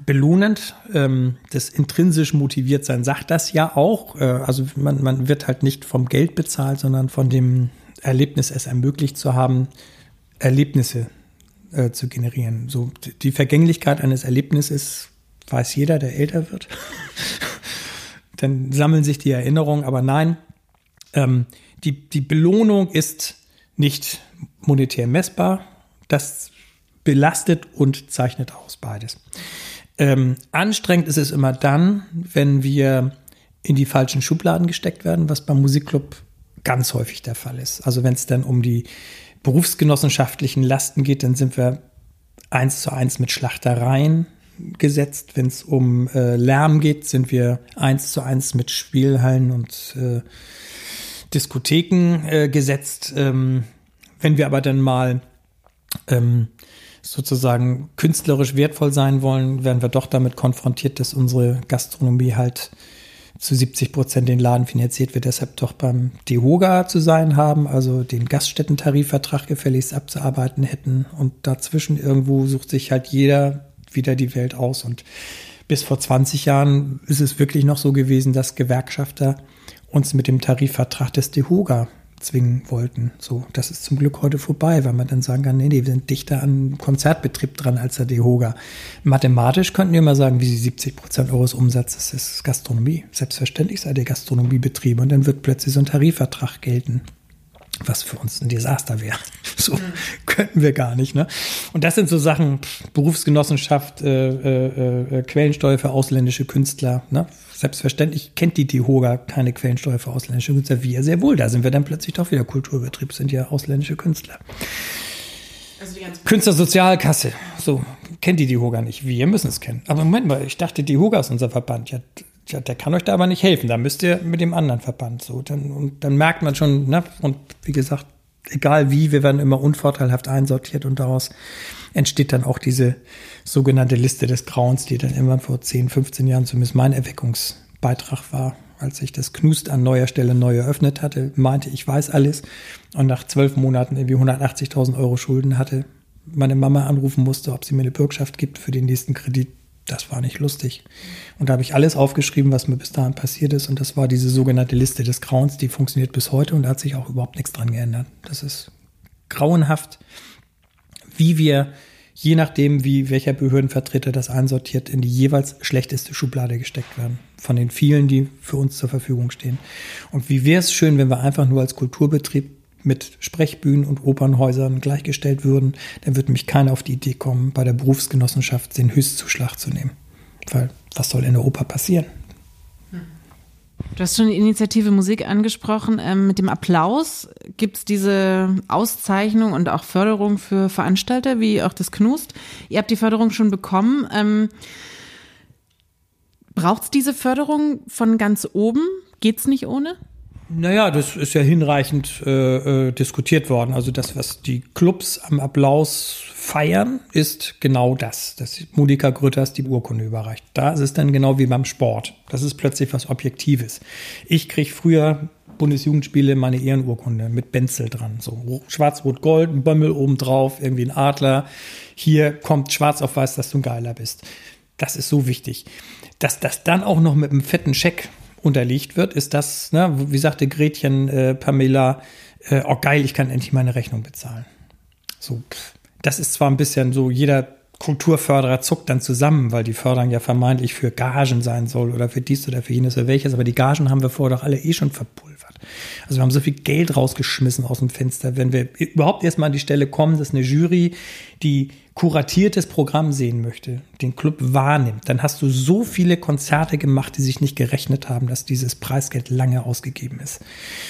belohnend, ähm, das intrinsisch motiviert sein, sagt das ja auch. Äh, also man, man wird halt nicht vom Geld bezahlt, sondern von dem Erlebnis, es ermöglicht zu haben, Erlebnisse äh, zu generieren. So die Vergänglichkeit eines Erlebnisses weiß jeder, der älter wird. <laughs> Dann sammeln sich die Erinnerungen, aber nein, ähm, die, die Belohnung ist nicht monetär messbar. Das belastet und zeichnet aus beides. Ähm, anstrengend ist es immer dann, wenn wir in die falschen Schubladen gesteckt werden, was beim Musikclub ganz häufig der Fall ist. Also wenn es dann um die berufsgenossenschaftlichen Lasten geht, dann sind wir eins zu eins mit Schlachtereien gesetzt. Wenn es um äh, Lärm geht, sind wir eins zu eins mit Spielhallen und äh, Diskotheken äh, gesetzt. Ähm, wenn wir aber dann mal ähm, sozusagen künstlerisch wertvoll sein wollen, werden wir doch damit konfrontiert, dass unsere Gastronomie halt zu 70 Prozent den Laden finanziert wir deshalb doch beim DEHOGA zu sein haben, also den Gaststättentarifvertrag gefälligst abzuarbeiten hätten. Und dazwischen irgendwo sucht sich halt jeder wieder die Welt aus. Und bis vor 20 Jahren ist es wirklich noch so gewesen, dass Gewerkschafter uns mit dem Tarifvertrag des DEHOGA zwingen wollten. So, das ist zum Glück heute vorbei, weil man dann sagen kann, nee, nee, wir sind dichter an Konzertbetrieb dran als der DEHOGA. Mathematisch könnten wir mal sagen, wie sie 70 Prozent eures Umsatzes ist Gastronomie. Selbstverständlich sei der Gastronomiebetrieb und dann wird plötzlich so ein Tarifvertrag gelten was für uns ein Desaster wäre. So <laughs> könnten wir gar nicht. Ne? Und das sind so Sachen, Berufsgenossenschaft, äh, äh, äh, Quellensteuer für ausländische Künstler. Ne? Selbstverständlich kennt die DEHOGA keine Quellensteuer für ausländische Künstler. Wir sehr wohl. Da sind wir dann plötzlich doch wieder Kulturbetrieb, sind ja ausländische Künstler. Also Künstlersozialkasse. So, kennt die DEHOGA nicht. Wir müssen es kennen. Aber Moment mal, ich dachte, die DEHOGA ist unser Verband. Ja, ja, der kann euch da aber nicht helfen. Da müsst ihr mit dem anderen Verband so. Dann, und dann merkt man schon, ne, und wie gesagt, egal wie, wir werden immer unvorteilhaft einsortiert und daraus entsteht dann auch diese sogenannte Liste des Grauens, die dann irgendwann vor 10, 15 Jahren zumindest mein Erweckungsbeitrag war. Als ich das Knust an neuer Stelle neu eröffnet hatte, meinte, ich weiß alles und nach zwölf Monaten irgendwie 180.000 Euro Schulden hatte, meine Mama anrufen musste, ob sie mir eine Bürgschaft gibt für den nächsten Kredit das war nicht lustig. Und da habe ich alles aufgeschrieben, was mir bis dahin passiert ist. Und das war diese sogenannte Liste des Grauens, die funktioniert bis heute und da hat sich auch überhaupt nichts dran geändert. Das ist grauenhaft, wie wir, je nachdem, wie welcher Behördenvertreter das einsortiert, in die jeweils schlechteste Schublade gesteckt werden. Von den vielen, die für uns zur Verfügung stehen. Und wie wäre es schön, wenn wir einfach nur als Kulturbetrieb mit Sprechbühnen und Opernhäusern gleichgestellt würden, dann würde mich keiner auf die Idee kommen, bei der Berufsgenossenschaft den Höchstzuschlag zu nehmen. Weil was soll in der Oper passieren? Du hast schon die Initiative Musik angesprochen. Ähm, mit dem Applaus gibt es diese Auszeichnung und auch Förderung für Veranstalter, wie auch das Knust. Ihr habt die Förderung schon bekommen. Ähm, Braucht es diese Förderung von ganz oben? Geht es nicht ohne? Naja, das ist ja hinreichend äh, äh, diskutiert worden. Also das, was die Clubs am Applaus feiern, ist genau das. Dass Monika Grütters die Urkunde überreicht. Da ist es dann genau wie beim Sport. Das ist plötzlich was Objektives. Ich kriege früher Bundesjugendspiele meine Ehrenurkunde mit Benzel dran. So schwarz-rot-gold, ein Bömmel obendrauf, irgendwie ein Adler. Hier kommt schwarz auf weiß, dass du ein Geiler bist. Das ist so wichtig. Dass das dann auch noch mit einem fetten Scheck unterlegt wird, ist das, ne, wie sagte Gretchen äh, Pamela, äh, oh geil, ich kann endlich meine Rechnung bezahlen. So, das ist zwar ein bisschen so, jeder Kulturförderer zuckt dann zusammen, weil die Förderung ja vermeintlich für Gagen sein soll oder für dies oder für jenes oder welches, aber die Gagen haben wir vorher doch alle eh schon verpulvert. Also wir haben so viel Geld rausgeschmissen aus dem Fenster, wenn wir überhaupt erstmal an die Stelle kommen, dass eine Jury, die kuratiertes Programm sehen möchte, den Club wahrnimmt, dann hast du so viele Konzerte gemacht, die sich nicht gerechnet haben, dass dieses Preisgeld lange ausgegeben ist.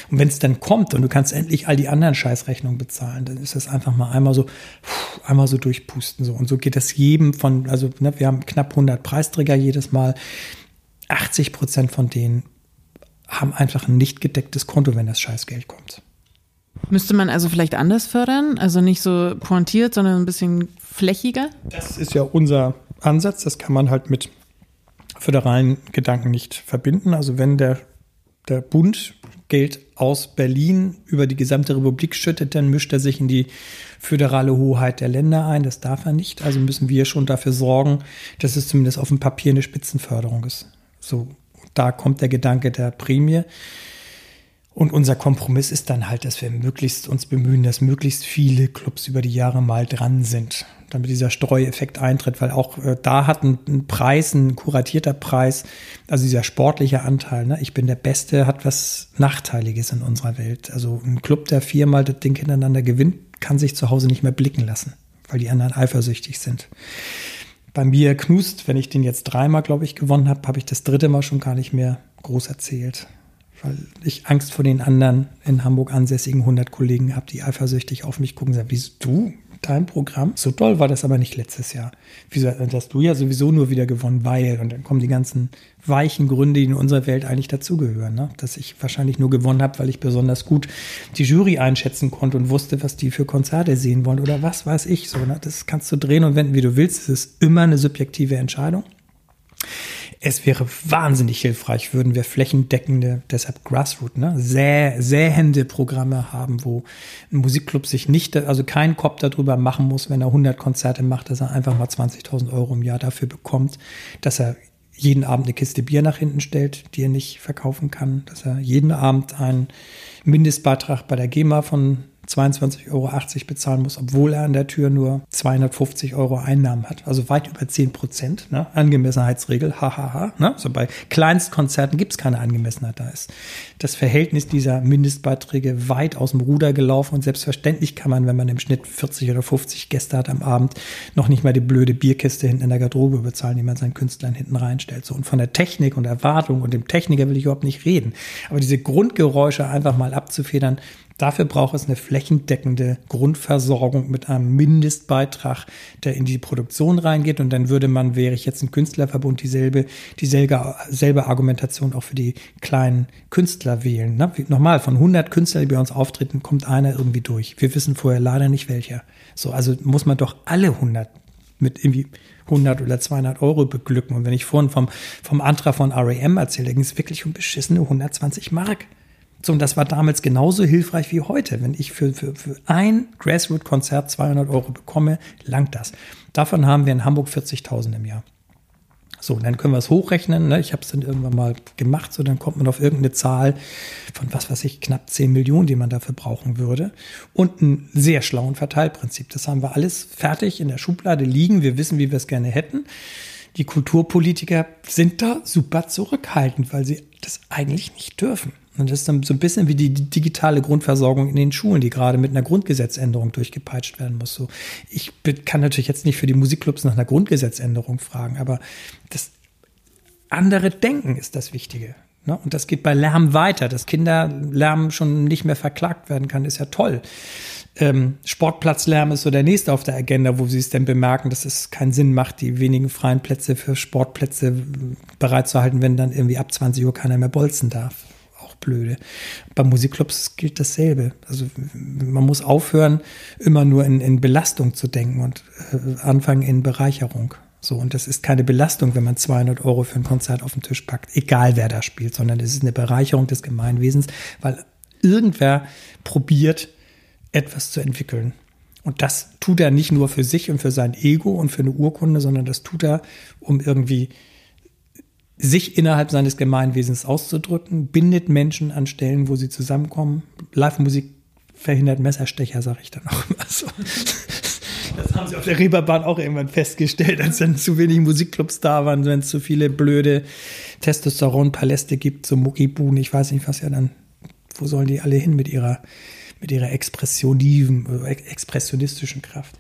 Und wenn es dann kommt und du kannst endlich all die anderen Scheißrechnungen bezahlen, dann ist das einfach mal einmal so, einmal so durchpusten so. Und so geht das jedem von, also ne, wir haben knapp 100 Preisträger jedes Mal. 80 Prozent von denen haben einfach ein nicht gedecktes Konto, wenn das Scheißgeld kommt. Müsste man also vielleicht anders fördern? Also nicht so pointiert, sondern ein bisschen flächiger? Das ist ja unser Ansatz. Das kann man halt mit föderalen Gedanken nicht verbinden. Also wenn der, der Bund Geld aus Berlin über die gesamte Republik schüttet, dann mischt er sich in die föderale Hoheit der Länder ein. Das darf er nicht. Also müssen wir schon dafür sorgen, dass es zumindest auf dem Papier eine Spitzenförderung ist. So, da kommt der Gedanke der Prämie. Und unser Kompromiss ist dann halt, dass wir möglichst uns bemühen, dass möglichst viele Clubs über die Jahre mal dran sind, damit dieser Streueffekt eintritt, weil auch äh, da hat ein, ein, Preis, ein kuratierter Preis, also dieser sportliche Anteil, ne, ich bin der Beste, hat was Nachteiliges in unserer Welt. Also ein Club, der viermal das Ding hintereinander gewinnt, kann sich zu Hause nicht mehr blicken lassen, weil die anderen eifersüchtig sind. Bei mir knust, wenn ich den jetzt dreimal, glaube ich, gewonnen habe, habe ich das dritte Mal schon gar nicht mehr groß erzählt weil ich Angst vor den anderen in Hamburg ansässigen 100 Kollegen habe, die eifersüchtig auf mich gucken und sagen, wieso du? Dein Programm. So toll war das aber nicht letztes Jahr. Wieso hast du ja sowieso nur wieder gewonnen, weil, und dann kommen die ganzen weichen Gründe, die in unserer Welt eigentlich dazugehören. Ne? Dass ich wahrscheinlich nur gewonnen habe, weil ich besonders gut die Jury einschätzen konnte und wusste, was die für Konzerte sehen wollen oder was weiß ich. So, ne? Das kannst du drehen und wenden, wie du willst. Es ist immer eine subjektive Entscheidung. Es wäre wahnsinnig hilfreich, würden wir flächendeckende, deshalb Grassroot, ne, säh, sähende Programme haben, wo ein Musikclub sich nicht, also kein Kopf darüber machen muss, wenn er 100 Konzerte macht, dass er einfach mal 20.000 Euro im Jahr dafür bekommt, dass er jeden Abend eine Kiste Bier nach hinten stellt, die er nicht verkaufen kann, dass er jeden Abend einen Mindestbeitrag bei der GEMA von 22,80 Euro bezahlen muss, obwohl er an der Tür nur 250 Euro Einnahmen hat. Also weit über 10 Prozent. Ne? Angemessenheitsregel, hahaha. Ne? Also bei Kleinstkonzerten gibt es keine Angemessenheit. Da ist das Verhältnis dieser Mindestbeiträge weit aus dem Ruder gelaufen. Und selbstverständlich kann man, wenn man im Schnitt 40 oder 50 Gäste hat am Abend, noch nicht mal die blöde Bierkiste hinten in der Garderobe bezahlen, die man seinen Künstlern hinten reinstellt. So, und von der Technik und Erwartung und dem Techniker will ich überhaupt nicht reden. Aber diese Grundgeräusche einfach mal abzufedern, Dafür braucht es eine flächendeckende Grundversorgung mit einem Mindestbeitrag, der in die Produktion reingeht. Und dann würde man, wäre ich jetzt ein Künstlerverbund, dieselbe, dieselbe selbe Argumentation auch für die kleinen Künstler wählen. Ne? Nochmal, von 100 Künstlern, die bei uns auftreten, kommt einer irgendwie durch. Wir wissen vorher leider nicht welcher. So, also muss man doch alle 100 mit irgendwie 100 oder 200 Euro beglücken. Und wenn ich vorhin vom, vom Antrag von RAM erzähle, ging es wirklich um beschissene 120 Mark. So, und das war damals genauso hilfreich wie heute. Wenn ich für, für, für ein Grassroot-Konzert 200 Euro bekomme, langt das. Davon haben wir in Hamburg 40.000 im Jahr. So, dann können wir es hochrechnen. Ne? Ich habe es dann irgendwann mal gemacht. So, dann kommt man auf irgendeine Zahl von, was weiß ich, knapp 10 Millionen, die man dafür brauchen würde. Und ein sehr schlauen Verteilprinzip. Das haben wir alles fertig in der Schublade liegen. Wir wissen, wie wir es gerne hätten. Die Kulturpolitiker sind da super zurückhaltend, weil sie das eigentlich nicht dürfen. Und das ist dann so ein bisschen wie die digitale Grundversorgung in den Schulen, die gerade mit einer Grundgesetzänderung durchgepeitscht werden muss. So, ich kann natürlich jetzt nicht für die Musikclubs nach einer Grundgesetzänderung fragen, aber das andere Denken ist das Wichtige. Ne? Und das geht bei Lärm weiter. Dass Kinderlärm schon nicht mehr verklagt werden kann, ist ja toll. Ähm, Sportplatzlärm ist so der nächste auf der Agenda, wo sie es denn bemerken, dass es keinen Sinn macht, die wenigen freien Plätze für Sportplätze bereitzuhalten, wenn dann irgendwie ab 20 Uhr keiner mehr bolzen darf blöde. Bei Musikclubs gilt dasselbe. Also man muss aufhören, immer nur in, in Belastung zu denken und äh, anfangen in Bereicherung. So, und das ist keine Belastung, wenn man 200 Euro für ein Konzert auf den Tisch packt, egal wer da spielt, sondern es ist eine Bereicherung des Gemeinwesens, weil irgendwer probiert, etwas zu entwickeln. Und das tut er nicht nur für sich und für sein Ego und für eine Urkunde, sondern das tut er, um irgendwie sich innerhalb seines Gemeinwesens auszudrücken, bindet Menschen an Stellen, wo sie zusammenkommen. Live-Musik verhindert Messerstecher, sage ich dann auch immer so. Das haben sie auf der Reeperbahn auch irgendwann festgestellt, als dann zu wenig Musikclubs da waren, wenn es zu viele blöde Testosteron-Paläste gibt, so Muckibuhn, ich weiß nicht, was ja dann, wo sollen die alle hin mit ihrer, mit ihrer expressioniven, expressionistischen Kraft?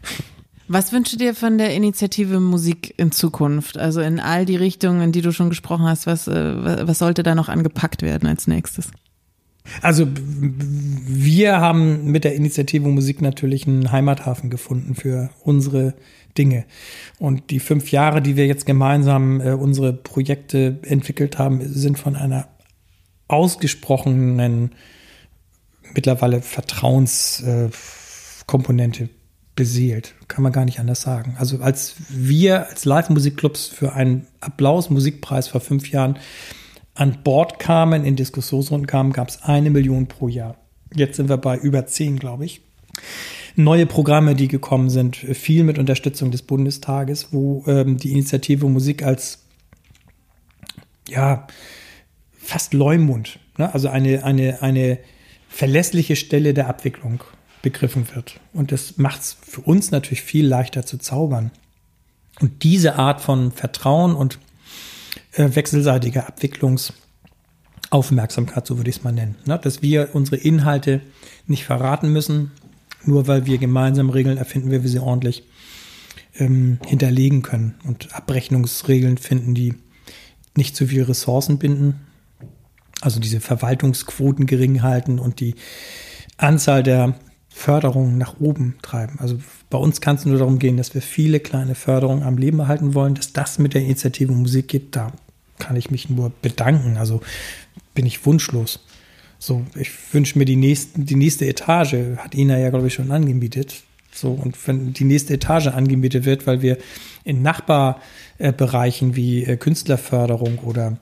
Was wünschst du dir von der Initiative Musik in Zukunft? Also in all die Richtungen, in die du schon gesprochen hast, was, äh, was sollte da noch angepackt werden als nächstes? Also wir haben mit der Initiative Musik natürlich einen Heimathafen gefunden für unsere Dinge. Und die fünf Jahre, die wir jetzt gemeinsam äh, unsere Projekte entwickelt haben, sind von einer ausgesprochenen, mittlerweile Vertrauenskomponente beseelt. Kann man gar nicht anders sagen. Also als wir als Live-Musikclubs für einen Applaus-Musikpreis vor fünf Jahren an Bord kamen, in Diskussionsrunden kamen, gab es eine Million pro Jahr. Jetzt sind wir bei über zehn, glaube ich. Neue Programme, die gekommen sind, viel mit Unterstützung des Bundestages, wo ähm, die Initiative Musik als ja fast Leumund, ne? also eine, eine, eine verlässliche Stelle der Abwicklung begriffen wird. Und das macht es für uns natürlich viel leichter zu zaubern. Und diese Art von Vertrauen und äh, wechselseitiger Abwicklungsaufmerksamkeit, so würde ich es mal nennen, ne? dass wir unsere Inhalte nicht verraten müssen, nur weil wir gemeinsam Regeln erfinden, wie wir sie ordentlich ähm, hinterlegen können und Abrechnungsregeln finden, die nicht zu viel Ressourcen binden, also diese Verwaltungsquoten gering halten und die Anzahl der Förderung nach oben treiben. Also bei uns kann es nur darum gehen, dass wir viele kleine Förderungen am Leben erhalten wollen, dass das mit der Initiative Musik geht. Da kann ich mich nur bedanken. Also bin ich wunschlos. So, ich wünsche mir die, nächsten, die nächste Etage, hat Ina ja, glaube ich, schon angemietet. So, und wenn die nächste Etage angemietet wird, weil wir in Nachbarbereichen wie äh, Künstlerförderung oder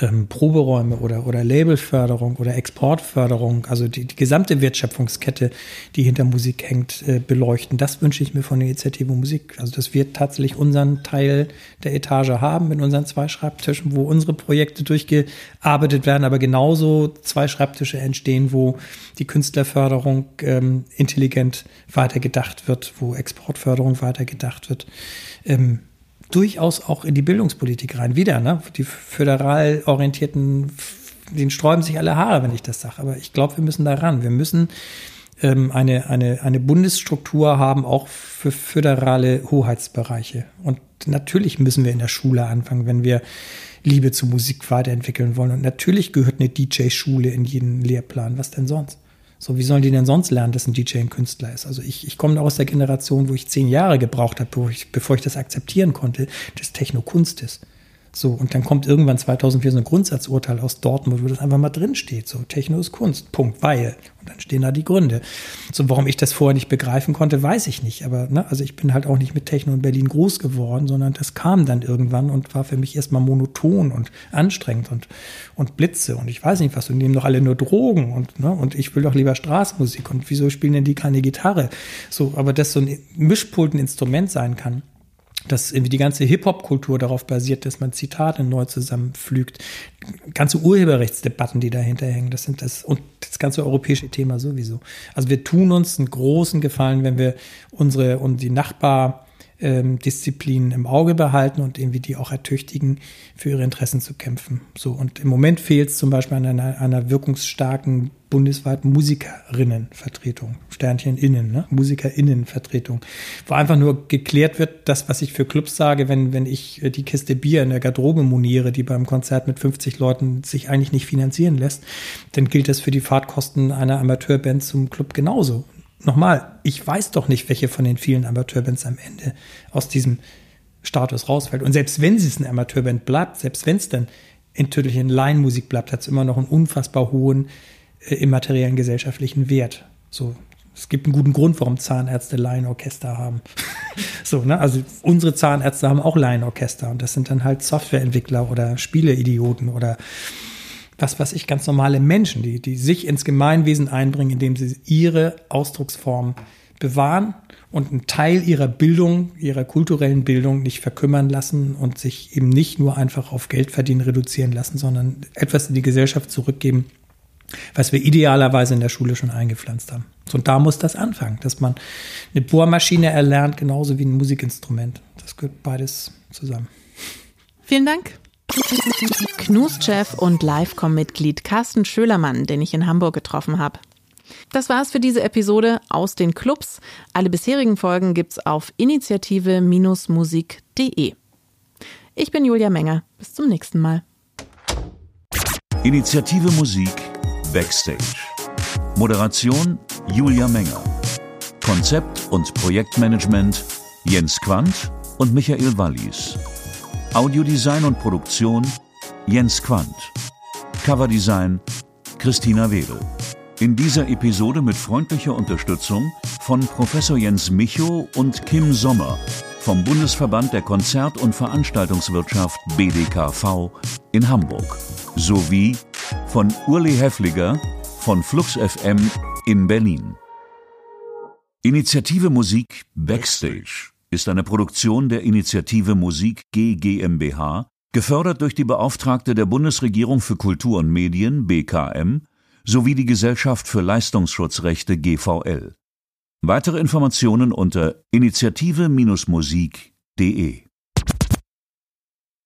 ähm, Proberäume oder, oder Labelförderung oder Exportförderung, also die, die gesamte Wertschöpfungskette, die hinter Musik hängt, äh, beleuchten. Das wünsche ich mir von der Initiative Musik. Also dass wir tatsächlich unseren Teil der Etage haben mit unseren zwei Schreibtischen, wo unsere Projekte durchgearbeitet werden, aber genauso zwei Schreibtische entstehen, wo die Künstlerförderung ähm, intelligent weitergedacht wird, wo Exportförderung weitergedacht wird. Ähm, durchaus auch in die Bildungspolitik rein. Wieder, ne? Die föderal orientierten, denen sträuben sich alle Haare, wenn ich das sage. Aber ich glaube, wir müssen da ran. Wir müssen ähm, eine, eine, eine Bundesstruktur haben, auch für föderale Hoheitsbereiche. Und natürlich müssen wir in der Schule anfangen, wenn wir Liebe zu Musik weiterentwickeln wollen. Und natürlich gehört eine DJ-Schule in jeden Lehrplan. Was denn sonst? So, wie sollen die denn sonst lernen, dass ein DJ ein Künstler ist? Also ich, ich komme aus der Generation, wo ich zehn Jahre gebraucht habe, bevor ich, bevor ich das akzeptieren konnte, dass Techno Kunst ist. So, und dann kommt irgendwann 2004 so ein Grundsatzurteil aus Dortmund, wo das einfach mal drin steht. So, Techno ist Kunst. Punkt. Weil. Und dann stehen da die Gründe. So, warum ich das vorher nicht begreifen konnte, weiß ich nicht. Aber, ne, also ich bin halt auch nicht mit Techno in Berlin groß geworden, sondern das kam dann irgendwann und war für mich erstmal monoton und anstrengend und, und Blitze und ich weiß nicht was. Und nehmen doch alle nur Drogen und, ne, und ich will doch lieber Straßenmusik. Und wieso spielen denn die keine Gitarre? So, aber dass so ein Mischpult ein Instrument sein kann dass irgendwie die ganze Hip-Hop-Kultur darauf basiert, dass man Zitate neu zusammenpflügt. Ganze Urheberrechtsdebatten, die dahinter hängen, das sind das, und das ganze europäische Thema sowieso. Also wir tun uns einen großen Gefallen, wenn wir unsere und die Nachbar, ähm, im Auge behalten und irgendwie die auch ertüchtigen, für ihre Interessen zu kämpfen. So und im Moment fehlt es zum Beispiel an einer, einer wirkungsstarken bundesweiten Musikerinnenvertretung, Sternchen innen, ne? Musikerinnenvertretung, wo einfach nur geklärt wird, das, was ich für Clubs sage, wenn, wenn ich äh, die Kiste Bier in der Garderobe moniere, die beim Konzert mit 50 Leuten sich eigentlich nicht finanzieren lässt, dann gilt das für die Fahrtkosten einer Amateurband zum Club genauso nochmal, ich weiß doch nicht, welche von den vielen Amateurbands am Ende aus diesem Status rausfällt. Und selbst wenn es eine Amateurband bleibt, selbst wenn es dann in Tüttelchen Laienmusik bleibt, hat es immer noch einen unfassbar hohen äh, immateriellen gesellschaftlichen Wert. So, es gibt einen guten Grund, warum Zahnärzte Laienorchester haben. <laughs> so, ne? Also unsere Zahnärzte haben auch Laienorchester und das sind dann halt Softwareentwickler oder Spieleidioten oder was weiß ich, ganz normale Menschen, die, die sich ins Gemeinwesen einbringen, indem sie ihre Ausdrucksform bewahren und einen Teil ihrer Bildung, ihrer kulturellen Bildung nicht verkümmern lassen und sich eben nicht nur einfach auf Geldverdienen reduzieren lassen, sondern etwas in die Gesellschaft zurückgeben, was wir idealerweise in der Schule schon eingepflanzt haben. Und da muss das anfangen, dass man eine Bohrmaschine erlernt, genauso wie ein Musikinstrument. Das gehört beides zusammen. Vielen Dank. Knus-Chef und Livecom-Mitglied Carsten Schölermann, den ich in Hamburg getroffen habe. Das war's für diese Episode aus den Clubs. Alle bisherigen Folgen gibt's auf initiative-musik.de. Ich bin Julia Menger. Bis zum nächsten Mal. Initiative Musik Backstage. Moderation Julia Menger. Konzept und Projektmanagement Jens Quandt und Michael Wallis. Audiodesign und Produktion Jens Quandt. Coverdesign Christina Wedel. In dieser Episode mit freundlicher Unterstützung von Professor Jens Micho und Kim Sommer vom Bundesverband der Konzert- und Veranstaltungswirtschaft BDKV in Hamburg sowie von Urli Heffliger von Flux FM in Berlin. Initiative Musik Backstage ist eine Produktion der Initiative Musik GmbH, gefördert durch die Beauftragte der Bundesregierung für Kultur und Medien BKM sowie die Gesellschaft für Leistungsschutzrechte GVL. Weitere Informationen unter initiative-musik.de